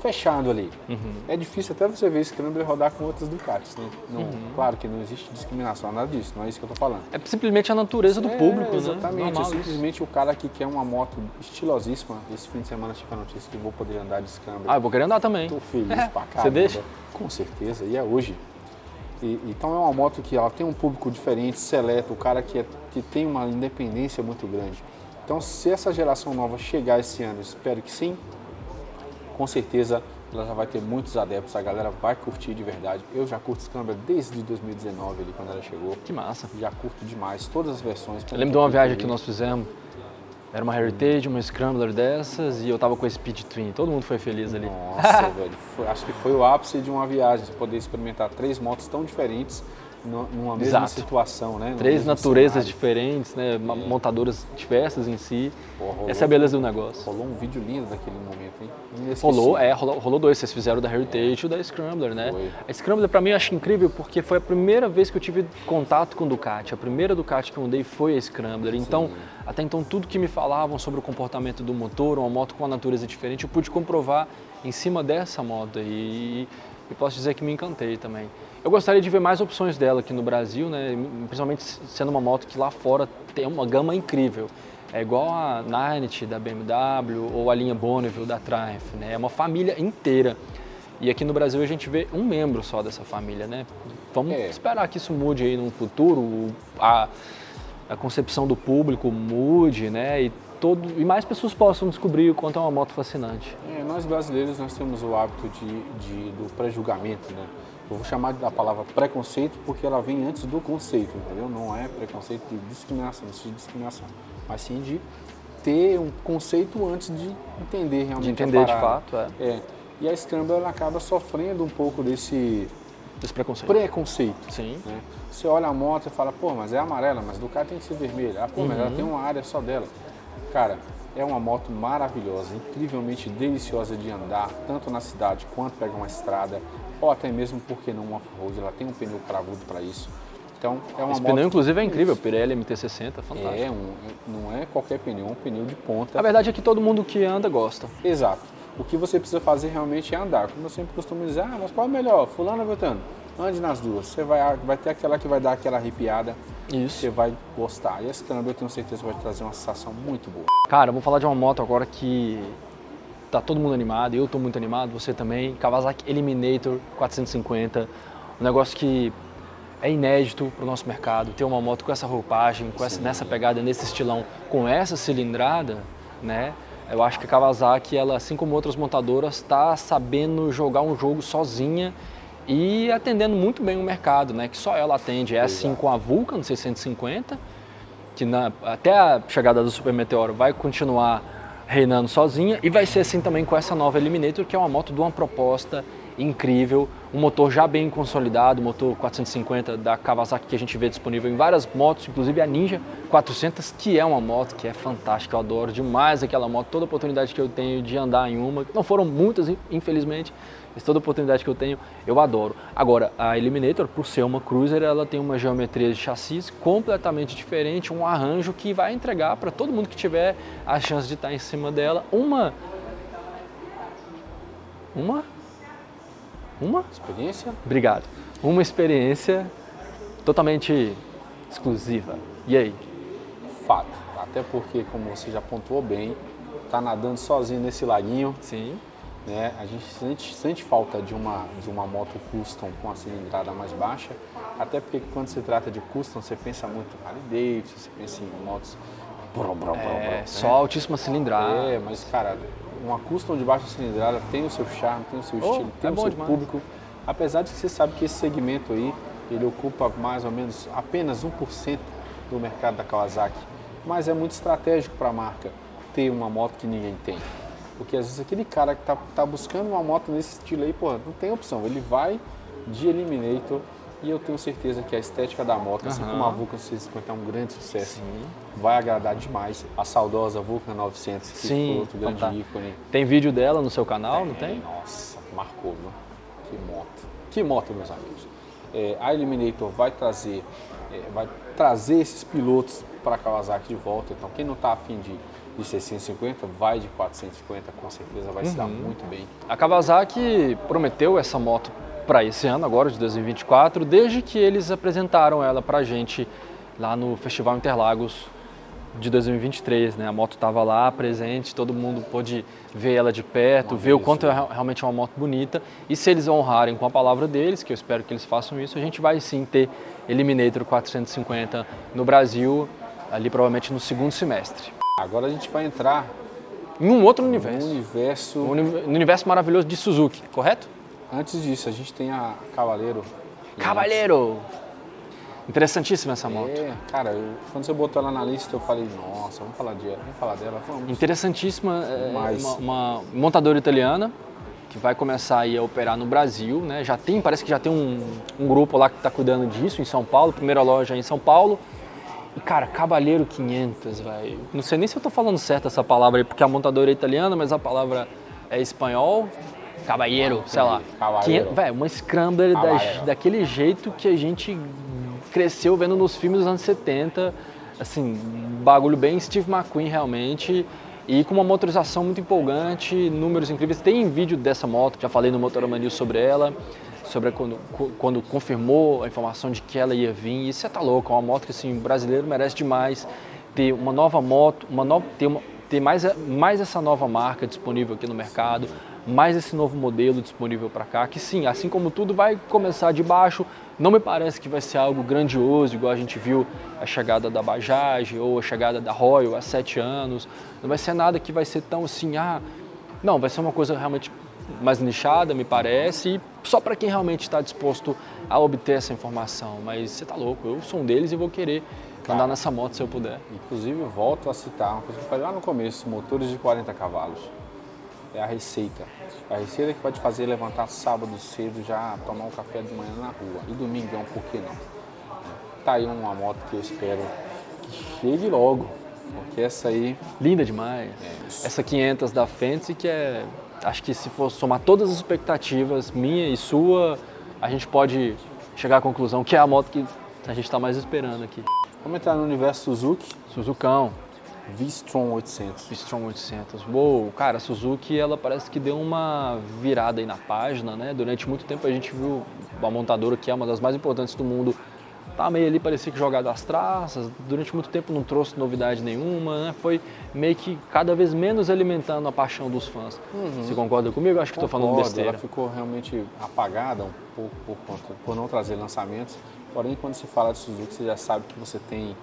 B: fechado ali. Uhum. É difícil até você ver Scrambler rodar com outras Ducatis, né? Não, uhum. Claro que não existe discriminação, nada disso, não é isso que eu estou falando.
A: É simplesmente a natureza do
B: é,
A: público,
B: exatamente,
A: né?
B: Exatamente, é simplesmente o cara que quer uma moto estilosíssima. Esse fim de semana tive a notícia que vou poder andar de Scrambler.
A: Ah, eu vou querer andar também.
B: Estou feliz é. pra caramba.
A: Você deixa?
B: Com certeza, e é hoje. E, então é uma moto que ela tem um público diferente, seleto, o cara que, é, que tem uma independência muito grande. Então se essa geração nova chegar esse ano, espero que sim, com certeza ela já vai ter muitos adeptos, a galera vai curtir de verdade. Eu já curto Scrambler desde 2019, ali, quando ela chegou.
A: Que massa.
B: Já curto demais, todas as versões.
A: Eu lembro de uma viagem que nós fizemos, era uma Heritage, uma Scrambler dessas e eu tava com esse Speed Twin. Todo mundo foi feliz ali.
B: Nossa, velho. Foi, acho que foi o ápice de uma viagem, poder experimentar três motos tão diferentes numa mesma Exato. situação, né?
A: Três naturezas cenário. diferentes, né? É. Montadoras diversas em si. Pô, rolou, Essa é a beleza do negócio.
B: Rolou um vídeo lindo daquele momento, hein?
A: Rolou, é, rolou, rolou, dois. Vocês fizeram da Heritage é. e da Scrambler, né? Foi. A Scrambler para mim eu acho incrível porque foi a primeira vez que eu tive contato com Ducati. A primeira Ducati que eu andei foi a Scrambler. Então, Sim. até então tudo que me falavam sobre o comportamento do motor, uma moto com uma natureza diferente, eu pude comprovar em cima dessa moto e, e posso dizer que me encantei também. Eu gostaria de ver mais opções dela aqui no Brasil, né? principalmente sendo uma moto que lá fora tem uma gama incrível. É igual a Ninety da BMW ou a linha Bonneville da Triumph, né? É uma família inteira. E aqui no Brasil a gente vê um membro só dessa família, né? Vamos é. esperar que isso mude aí no futuro, a, a concepção do público mude, né? E, todo, e mais pessoas possam descobrir o quanto é uma moto fascinante.
B: É, nós brasileiros nós temos o hábito de, de do pré-julgamento, né? Eu vou chamar da palavra preconceito porque ela vem antes do conceito, entendeu? Não é preconceito de discriminação, de discriminação, mas sim de ter um conceito antes de entender realmente
A: De entender de fato, é.
B: É. E a Scrambler ela acaba sofrendo um pouco desse
A: Esse preconceito.
B: preconceito.
A: Sim.
B: né? Você olha a moto e fala, pô, mas é amarela, mas do cara tem que ser vermelha. Ah, pô, mas ela
A: Uhum.
B: tem uma área só dela. Cara, é uma moto maravilhosa, incrivelmente deliciosa de andar, tanto na cidade quanto pegar uma estrada, ou até mesmo, por que não, uma off-road. Ela tem um pneu cravudo para isso. Então, é uma
A: Esse
B: moto...
A: pneu, inclusive, é incrível. Pirelli MT-60, fantástico.
B: É, um, não é qualquer pneu, é um pneu de ponta.
A: A verdade é que todo mundo que anda gosta.
B: Exato. O que você precisa fazer realmente é andar. Como eu sempre costumo dizer, ah, mas qual é melhor? Fulano ou Beltrano? Ande nas duas. Você vai, vai ter aquela que vai dar aquela arrepiada.
A: Isso.
B: Você vai gostar. E esse câmbio eu tenho certeza vai trazer uma sensação muito boa.
A: Cara, eu vou falar de uma moto agora que tá todo mundo animado, eu tô muito animado, você também. Kawasaki Eliminator 450, um negócio que é inédito para o nosso mercado. Ter uma moto com essa roupagem, com essa, nessa pegada, nesse estilão, com essa cilindrada, né? Eu acho que a Kawasaki, ela, assim como outras montadoras, está sabendo jogar um jogo sozinha e atendendo muito bem o mercado, né? Que só ela atende. É assim
B: Exato.
A: com a Vulcan 650, que na- até a chegada do Super Meteoro vai continuar reinando sozinha e vai ser assim também com essa nova Eliminator, que é uma moto de uma proposta incrível, um motor já bem consolidado, motor 450 da Kawasaki que a gente vê disponível em várias motos, inclusive a Ninja 400, que é uma moto que é fantástica, eu adoro demais aquela moto, toda oportunidade que eu tenho de andar em uma, não foram muitas, infelizmente, mas toda oportunidade que eu tenho, eu adoro. Agora, a Eliminator, por ser uma cruiser, ela tem uma geometria de chassis completamente diferente, um arranjo que vai entregar para todo mundo que tiver a chance de estar em cima dela uma uma uma
B: Experiência?
A: Obrigado. Uma experiência totalmente exclusiva. E aí?
B: Fato. Até porque, como você já pontuou bem, tá nadando sozinho nesse laguinho,
A: Sim.
B: Né? A gente sente, sente falta de uma, de uma moto custom com a cilindrada mais baixa, até porque quando se trata de custom, você pensa muito em Harley Davidson, você pensa em motos... Bro, bro,
A: É,
B: bro, né?
A: só altíssima cilindrada.
B: É, mas cara, uma custom de baixa cilindrada tem o seu charme, tem o seu
A: Oh,
B: estilo, tem
A: é
B: o seu
A: demais.
B: público. Apesar de que você sabe que esse segmento aí, ele ocupa mais ou menos apenas 1% do mercado da Kawasaki. Mas é muito estratégico para a marca ter uma moto que ninguém tem. Porque às vezes aquele cara que tá, tá buscando uma moto nesse estilo aí, pô, não tem opção. Ele vai de Eliminator e eu tenho certeza que a estética da moto, assim
A: Aham.
B: como a Vulcan 650 é um grande sucesso, vai agradar demais a saudosa Vulcan 900, que
A: Sim,
B: foi outro grande
A: fantástico.
B: ícone.
A: Tem vídeo dela no seu canal, não tem?
B: Nossa, marcou, viu? Que moto. Que moto, meus amigos. É, a Eliminator vai trazer, é, vai trazer esses pilotos para a Kawasaki de volta. Então, quem não está afim de, de 650, vai de 450, com certeza vai se dar
A: Uhum.
B: muito bem.
A: A Kawasaki prometeu essa moto para esse ano, agora de 2024, desde que eles apresentaram ela para a gente lá no Festival Interlagos de 2023. Né? A moto estava lá presente, todo mundo pôde ver ela de perto,
B: Uma
A: ver o
B: beleza.
A: quanto é real- realmente uma moto bonita. E se eles honrarem com a palavra deles, que eu espero que eles façam isso, a gente vai sim ter Eliminator 450 no Brasil, ali provavelmente no segundo semestre.
B: Agora a gente vai entrar
A: Em um outro universo.
B: universo.
A: No uni- no universo maravilhoso de Suzuki, correto?
B: Antes disso, a gente tem a Cavaleiro.
A: Cavalheiro! Interessantíssima essa moto.
B: É, cara, eu- quando você botou ela na lista, eu falei, nossa, vamos falar dela, vamos falar dela, vamos.
A: Interessantíssima, é, uma, uma montadora italiana que vai começar aí a operar no Brasil, né? Já tem, parece que já tem um, um grupo lá que está cuidando disso em São Paulo, primeira loja em São Paulo. Cara, Cavalheiro 500, velho. Não sei nem se eu tô falando certo essa palavra aí, porque a montadora é italiana, mas a palavra é espanhol. Cavalheiro, sei lá.
B: Cavalheiro.
A: 500, Velho, uma scrambler daquele jeito que a gente cresceu vendo nos filmes dos anos 70. Assim, bagulho bem Steve McQueen realmente. E com uma motorização muito empolgante, números incríveis. Tem vídeo dessa moto, já falei no Motorama News sobre ela, sobre quando, quando confirmou a informação de que ela ia vir. E você tá louco, é uma moto que assim, o brasileiro merece demais ter uma nova moto, uma nova, ter, uma, ter mais, mais essa nova marca disponível aqui no mercado, mais esse novo modelo disponível para cá, que sim, assim como tudo vai começar de baixo, não me parece que vai ser algo grandioso, igual a gente viu a chegada da Bajaj ou a chegada da Royal há sete anos, não vai ser nada que vai ser tão assim, ah, não, vai ser uma coisa realmente mais nichada, me parece, e só para quem realmente está disposto a obter essa informação. Mas você tá louco, eu sou um deles e vou querer andar nessa moto se eu puder.
B: Inclusive, volto a citar uma coisa que eu falei lá no começo, motores de 40 cavalos. É a receita. A receita que pode fazer levantar sábado cedo, já tomar um café de manhã na rua. E domingão, por que não? Tá aí uma moto que eu espero que chegue logo. Porque essa aí...
A: Linda demais. É essa 500 da Fenty que é... Acho que se for somar todas as expectativas, minha e sua, a gente pode chegar à conclusão que é a moto que a gente está mais esperando aqui.
B: Vamos entrar no universo Suzuki.
A: Suzucão.
B: V-Strom 800.
A: V-Strom 800. Uou, cara, a Suzuki ela parece que deu uma virada aí na página, né? Durante muito tempo a gente viu uma montadora que é uma das mais importantes do mundo tá meio ali, parecia que jogado às traças, durante muito tempo não trouxe novidade nenhuma, né? Foi meio que cada vez menos alimentando a paixão dos fãs. Uhum. Você concorda comigo? Acho que estou falando besteira.
B: Ela ficou realmente apagada um pouco por, por não trazer lançamentos. Porém, quando se fala de Suzuki, você já sabe que você tem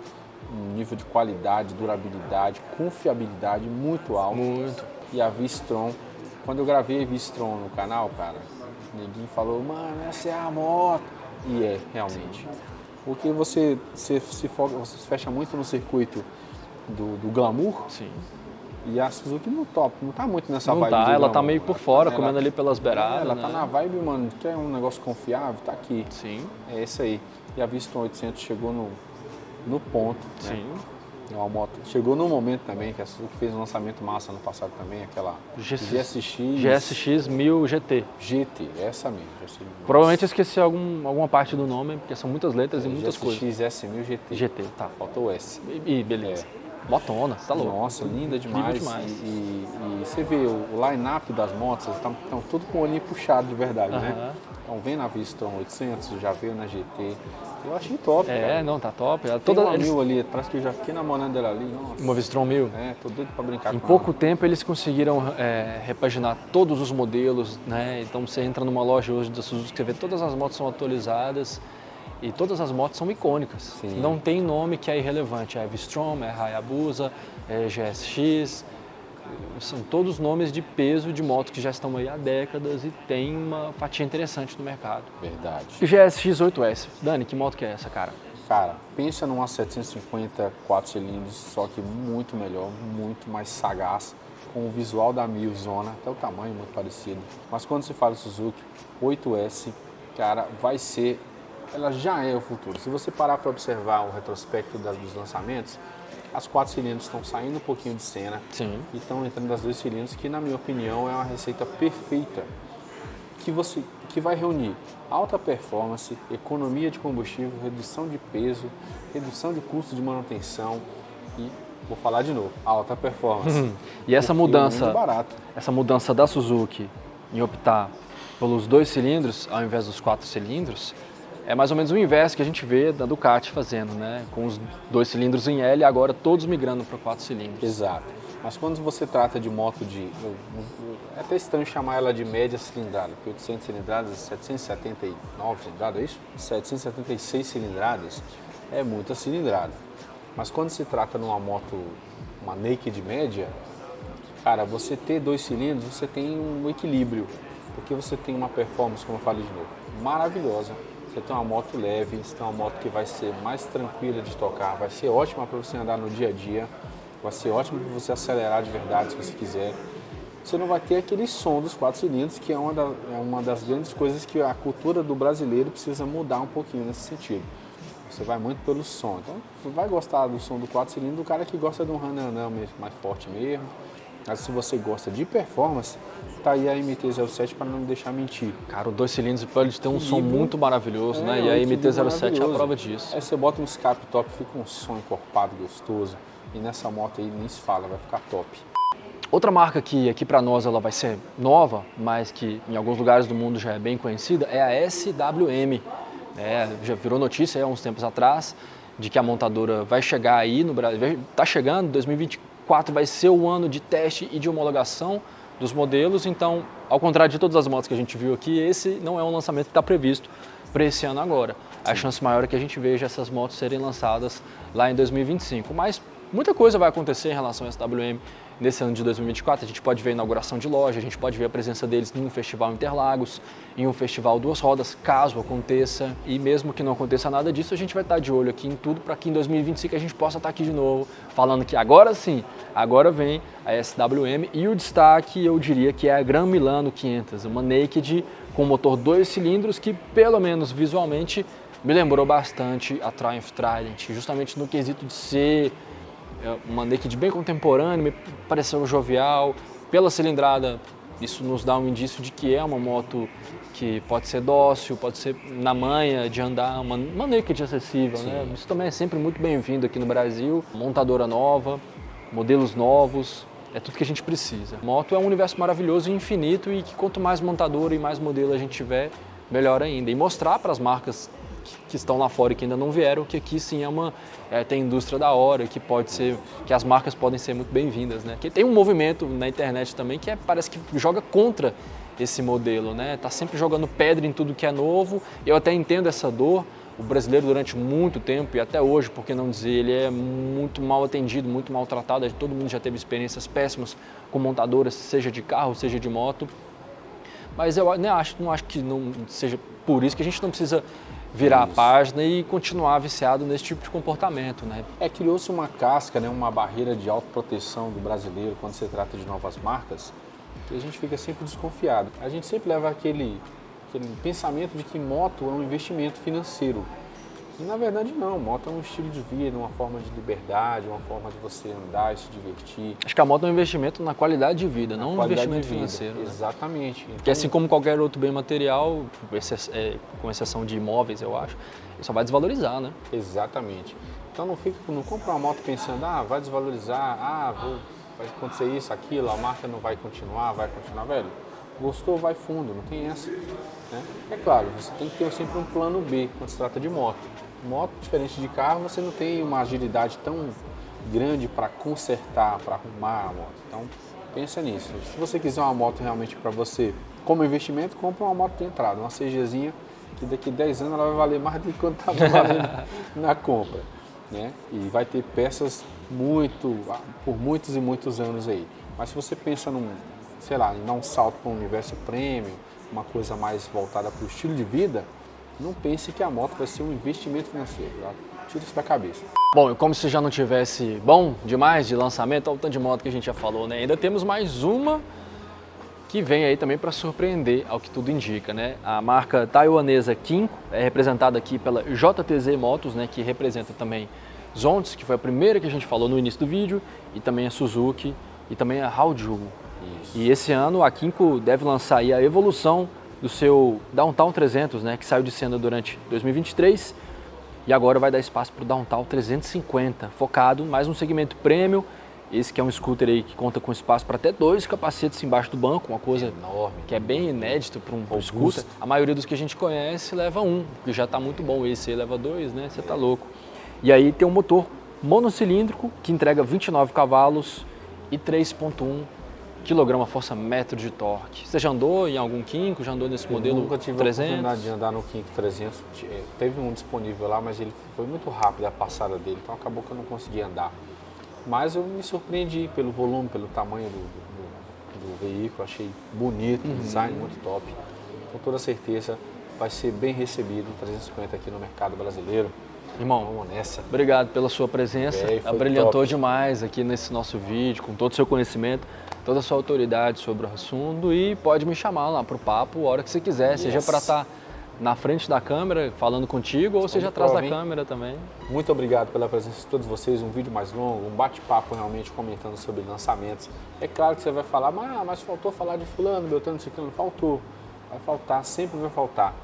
B: um nível de qualidade, durabilidade, confiabilidade muito alto.
A: Muito.
B: E a V-Strom, quando eu gravei a V-Strom no canal, cara, ninguém falou, mano, essa é a moto. E é, realmente. Sim. Porque você, você, se foca, você se fecha muito no circuito do, do glamour.
A: Sim.
B: E a Suzuki no top, não tá muito nessa
A: não
B: vibe.
A: Tá, ela
B: glamour.
A: tá meio por fora, ela, comendo ali pelas beiradas.
B: ela
A: né?
B: tá na vibe, mano, que é um negócio confiável, tá aqui.
A: Sim.
B: É esse aí. E a Viston 800 chegou no, no ponto. Né? É uma moto. Chegou no momento também que a Suzuki fez um lançamento massa no passado também, aquela GSX.
A: GSX 1000 GT.
B: GT, essa mesmo. GSX
A: Provavelmente eu esqueci algum, alguma parte do nome, porque são muitas letras é, e muitas
B: GSX
A: coisas.
B: GSX S1000 GT.
A: GT,
B: tá. Faltou o S.
A: E, beleza. É. Motona, tá louco.
B: Nossa, linda demais.
A: demais.
B: E, e, e, você vê o, o line-up das motos, estão tudo com o olhinho puxado de verdade, né? Então vem na Viston 800, já veio na GT. Eu achei top,
A: É,
B: cara.
A: não, tá top.
B: Tem
A: toda
B: uma
A: eles...
B: mil ali, parece que eu já fiquei namorando dela ali. Nossa.
A: Uma Vistron 1000.
B: É, tô doido pra brincar
A: Em
B: com
A: pouco
B: ela.
A: tempo eles conseguiram é, repaginar todos os modelos, né? Então você entra numa loja hoje da Suzuki, você vê todas as motos são atualizadas e todas as motos são icônicas.
B: Sim.
A: Não tem nome que é irrelevante. É V-Strom, é Hayabusa, é GSX. São todos nomes de peso de motos que já estão aí há décadas e tem uma fatia interessante no mercado.
B: Verdade.
A: GSX 8S. Dani, que moto que é essa, cara?
B: Cara, pensa numa 750 4 cilindros, só que muito melhor, muito mais sagaz, com o visual da Mil Zona, até o tamanho muito parecido. Mas quando se fala Suzuki 8S, cara, vai ser, ela já é o futuro. Se você parar para observar o retrospecto das, dos lançamentos, as quatro cilindros estão saindo um pouquinho de cena
A: Sim.
B: e estão entrando as dois cilindros, que na minha opinião é uma receita perfeita que você que vai reunir alta performance, economia de combustível, redução de peso, redução de custo de manutenção e vou falar de novo, alta performance.
A: E essa
B: Porque
A: mudança,
B: é
A: essa mudança da Suzuki em optar pelos dois cilindros ao invés dos quatro cilindros, é mais ou menos o inverso que a gente vê da Ducati fazendo, né? Com os dois cilindros em L agora todos migrando para quatro cilindros.
B: Exato. Mas quando você trata de moto de. eu- eu- É até estranho chamar ela de média cilindrada, porque 800 cilindradas, 779 cilindradas, é isso? 776 cilindradas é muita cilindrada. Mas quando se trata numa moto, uma naked média, cara, você ter dois cilindros, você tem um equilíbrio. Porque você tem uma performance, como eu falei de novo, maravilhosa. Você tem uma moto leve, você tem uma moto que vai ser mais tranquila de tocar, vai ser ótima para você andar no dia a dia, vai ser ótima para você acelerar de verdade se você quiser. Você não vai ter aquele som dos quatro cilindros, que é uma, da- é uma das grandes coisas que a cultura do brasileiro precisa mudar um pouquinho nesse sentido. Você vai muito pelo som. Então, você vai gostar do som do quatro cilindros do cara que gosta de um rananã mais forte mesmo. Mas se você gosta de performance, tá aí a MT-07 para não me deixar mentir.
A: Cara, o dois cilindros pode ter um som muito maravilhoso,
B: É,
A: né? E a
B: equilíbrio
A: MT-07 é a prova disso.
B: Aí você bota um escape top, fica um som encorpado, gostoso. E nessa moto aí nem se fala, vai ficar top.
A: Outra marca que aqui para nós ela vai ser nova, mas que em alguns lugares do mundo já é bem conhecida, é a SWM. É, já virou notícia há uns tempos atrás de que a montadora vai chegar aí no Brasil, está chegando, 2024 vai ser o ano de teste e de homologação dos modelos, então, ao contrário de todas as motos que a gente viu aqui, esse não é um lançamento que está previsto para esse ano agora. A chance maior é que a gente veja essas motos serem lançadas lá em 2025, mas muita coisa vai acontecer em relação ao SWM nesse ano de 2024. A gente pode ver a inauguração de loja, a gente pode ver a presença deles em um festival Interlagos, em um festival Duas Rodas, caso aconteça. E mesmo que não aconteça nada disso, a gente vai estar de olho aqui em tudo para que em 2025 a gente possa estar aqui de novo, falando que agora sim, agora vem a SWM e o destaque eu diria que é a Gran Milano 500, uma naked com motor dois cilindros que pelo menos visualmente me lembrou bastante a Triumph Trident, justamente no quesito de ser uma naked bem contemporânea, me pareceu jovial. Pela cilindrada, isso nos dá um indício de que é uma moto que pode ser dócil, pode ser na manha de andar, uma, uma naked acessível. Né? Isso também é sempre muito bem-vindo aqui no Brasil. Montadora nova, modelos novos, é tudo que a gente precisa. Moto é um universo maravilhoso e infinito e que quanto mais montadora e mais modelo a gente tiver, melhor ainda. E mostrar para as marcas que estão lá fora e que ainda não vieram, que aqui sim é uma é, tem indústria da hora, que pode ser, que as marcas podem ser muito bem-vindas, né? Que tem um movimento na internet também que é, parece que joga contra esse modelo, né? Tá sempre jogando pedra em tudo que é novo. Eu até entendo essa dor. O brasileiro durante muito tempo e até hoje, por que não dizer, ele é muito mal atendido, muito maltratado. Todo mundo já teve experiências péssimas com montadoras, seja de carro, seja de moto. Mas eu não acho, não acho que não seja por isso que a gente não precisa virar Isso. a página e continuar viciado nesse tipo de comportamento, né?
B: É, criou-se uma casca, né, uma barreira de autoproteção do brasileiro quando se trata de novas marcas, que a gente fica sempre desconfiado. A gente sempre leva aquele, aquele pensamento de que moto é um investimento financeiro. E na verdade não, moto é um estilo de vida, uma forma de liberdade, uma forma de você andar e se divertir.
A: Acho que a moto é um investimento na qualidade de vida, na não um investimento financeiro. Né?
B: Exatamente.
A: Então, Porque assim como qualquer outro bem material, é, com exceção de imóveis, eu acho, ele só vai desvalorizar, né?
B: Exatamente. Então não fica, não compra uma moto pensando, ah, vai desvalorizar, ah, vou, vai acontecer isso, aquilo, a marca não vai continuar, vai continuar, velho. Gostou, vai fundo, não tem essa. Né? É claro, você tem que ter sempre um plano B quando se trata de moto. Moto, diferente de carro, você não tem uma agilidade tão grande para consertar, para arrumar a moto. Então, pensa nisso. Se você quiser uma moto realmente para você, como investimento, compra uma moto de entrada, uma CGzinha, que daqui a 10 anos ela vai valer mais do que quanto estava valendo na compra. Né? E vai ter peças muito, por muitos e muitos anos aí. Mas se você pensa num, sei lá, em dar um salto para um universo premium, uma coisa mais voltada para o estilo de vida, não pense que a moto vai ser um investimento financeiro. Tá? Tira isso da cabeça.
A: Bom, como se já não tivesse bom demais de lançamento, olha o tanto de moto que a gente já falou, né? Ainda temos mais uma que vem aí também para surpreender, ao que tudo indica, né? A marca taiwanesa Kinko é representada aqui pela JTZ Motos, né? Que representa também Zontes, que foi a primeira que a gente falou no início do vídeo, e também a Suzuki e também a Haoju. Isso. E esse ano a Kinko deve lançar aí a evolução do seu Downtown 300, né, que saiu de cena durante 2023 e agora vai dar espaço para o Downtown 350, focado mais no segmento premium. Esse que é um scooter aí que conta com espaço para até dois capacetes embaixo do banco, uma coisa enorme, que é bem inédito para um, um scooter. A maioria dos que a gente conhece leva um, que já está muito bom. Esse aí leva dois, né? Você tá louco. E aí tem um motor monocilíndrico que entrega 29 cavalos e 3.1 quilograma força metro de torque. Você já andou em algum Kinko? Já andou nesse eu modelo
B: nunca tive
A: 300?
B: a oportunidade de andar no Kinko 300. Teve um disponível lá, mas ele foi muito rápido a passada dele, então acabou que eu não consegui andar. Mas eu me surpreendi pelo volume, pelo tamanho do, do, do veículo, achei bonito, uhum. design muito top. Com toda certeza vai ser bem recebido o 350 aqui no mercado brasileiro.
A: Irmão, Vamos nessa. obrigado pela sua presença. É, Abrilhantou top. demais aqui nesse nosso vídeo, com todo o seu conhecimento toda a sua autoridade sobre o assunto e pode me chamar lá para o papo a hora que você quiser, yes. seja para estar tá na frente da câmera falando contigo ou seja atrás da câmera também.
B: Muito obrigado pela presença de todos vocês, um vídeo mais longo, um bate-papo realmente comentando sobre lançamentos. É claro que você vai falar, mas, mas faltou falar de fulano, Beltrano, Ciclano, faltou. Vai faltar, sempre vai faltar.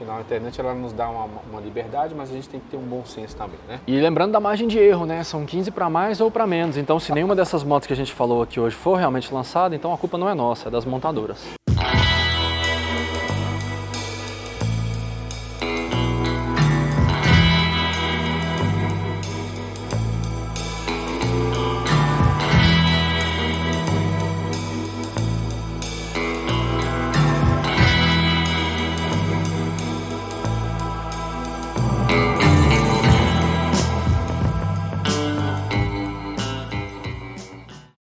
B: Afinal, a internet ela nos dá uma, uma, liberdade, mas a gente tem que ter um bom senso também, né?
A: E lembrando da margem de erro, né? São 15 para mais ou para menos. Então, se nenhuma dessas motos que a gente falou aqui hoje for realmente lançada, então a culpa não é nossa, é das montadoras.